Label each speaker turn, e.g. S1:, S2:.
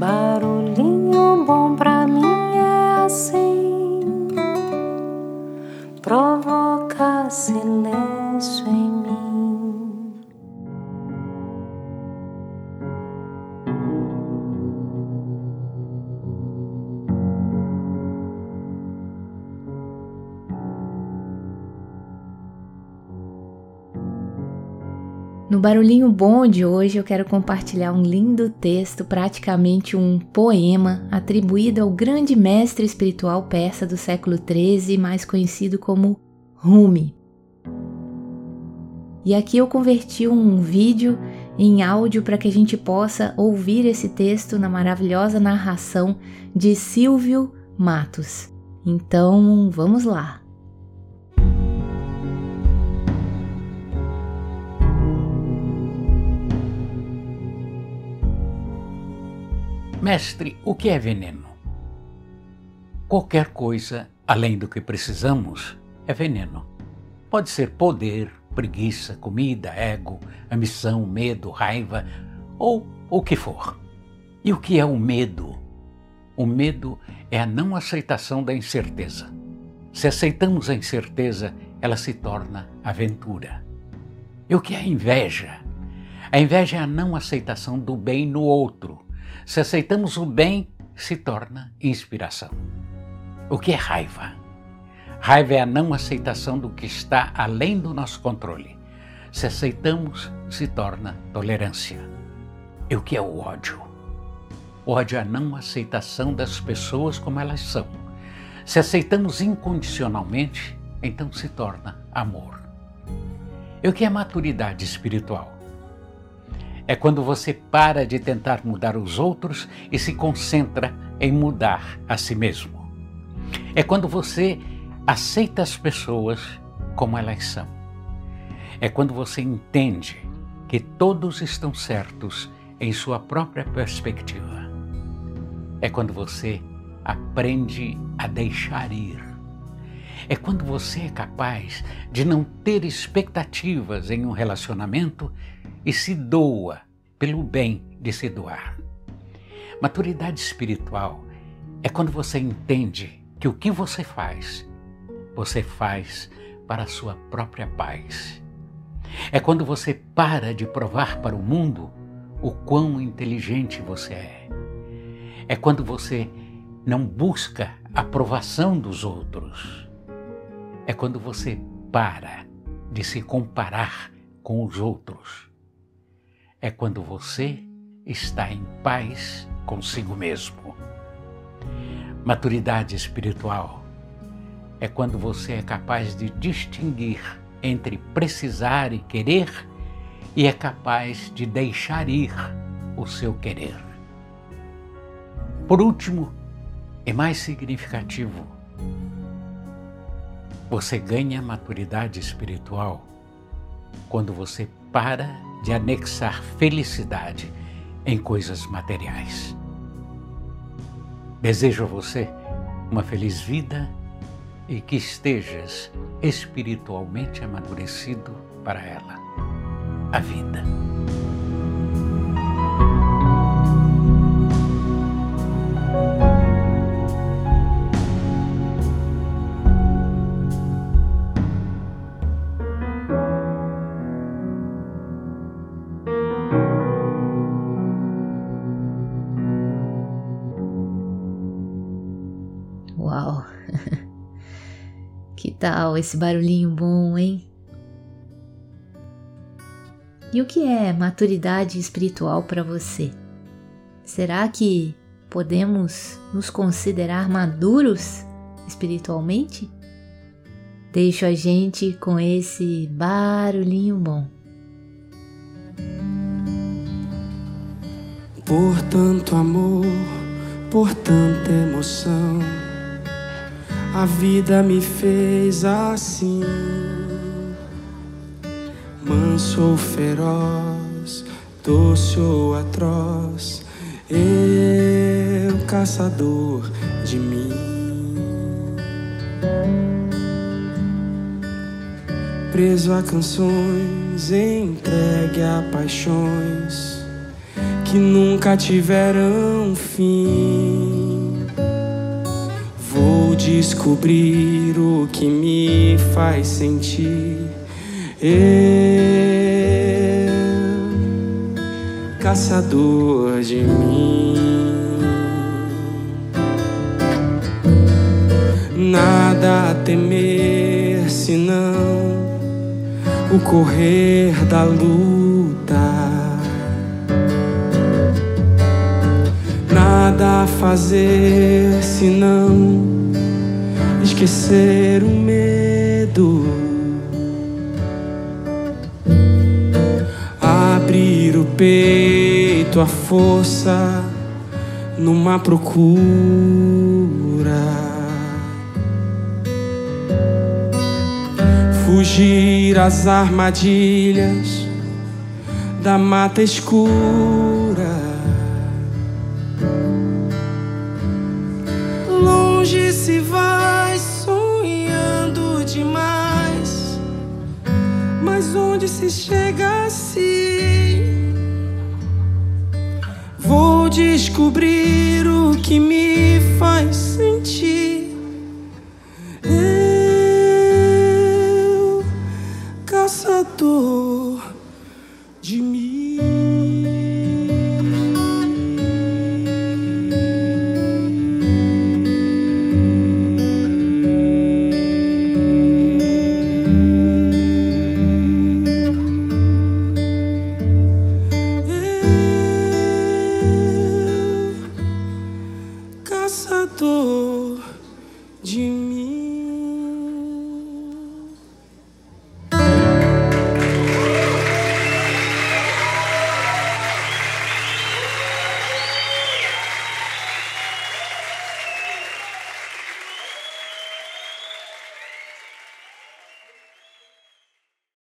S1: Barulhinho bom pra
S2: No Barulhinho Bom de hoje eu quero compartilhar um lindo texto, praticamente um poema, atribuído ao grande mestre espiritual persa do século XIII, mais conhecido como Rumi. E aqui eu converti um vídeo em áudio para que a gente possa ouvir esse texto na maravilhosa narração de Silvio Matos. Então, vamos lá.
S3: Mestre, o que é veneno? Qualquer coisa além do que precisamos é veneno. Pode ser poder, preguiça, comida, ego, ambição, medo, raiva ou o que for. E o que é o medo? O medo é a não aceitação da incerteza. Se aceitamos a incerteza, ela se torna aventura. E o que é a inveja? A inveja é a não aceitação do bem no outro se aceitamos o bem, se torna inspiração. O que é raiva? Raiva é a não aceitação do que está além do nosso controle. Se aceitamos, se torna tolerância. E o que é o ódio? O ódio é a não aceitação das pessoas como elas são. Se aceitamos incondicionalmente, então se torna amor. E o que é maturidade espiritual? É quando você para de tentar mudar os outros e se concentra em mudar a si mesmo. É quando você aceita as pessoas como elas são. É quando você entende que todos estão certos em sua própria perspectiva. É quando você aprende a deixar ir. É quando você é capaz de não ter expectativas em um relacionamento e se doa pelo bem de se doar. Maturidade espiritual é quando você entende que o que você faz, você faz para a sua própria paz. É quando você para de provar para o mundo o quão inteligente você é. É quando você não busca a aprovação dos outros. É quando você para de se comparar com os outros é quando você está em paz consigo mesmo. Maturidade espiritual é quando você é capaz de distinguir entre precisar e querer e é capaz de deixar ir o seu querer. Por último, e mais significativo, você ganha maturidade espiritual quando você para de anexar felicidade em coisas materiais. Desejo a você uma feliz vida e que estejas espiritualmente amadurecido para ela, a vida.
S2: Uau! que tal esse barulhinho bom, hein? E o que é maturidade espiritual para você? Será que podemos nos considerar maduros espiritualmente? Deixo a gente com esse barulhinho bom.
S4: Por tanto amor, por tanta emoção a vida me fez assim, manso ou feroz, doce ou atroz, eu caçador de mim. Preso a canções, entregue a paixões que nunca tiveram fim. Descobrir o que me faz sentir. Eu, caçador de mim. Nada a temer senão o correr da luta. Nada a fazer senão esquecer o medo. Abrir o peito, a força numa procura. Fugir às armadilhas da mata escura. Longe se vai demais, mas onde se chega assim? Vou descobrir o que me faz sentir. Eu, caçador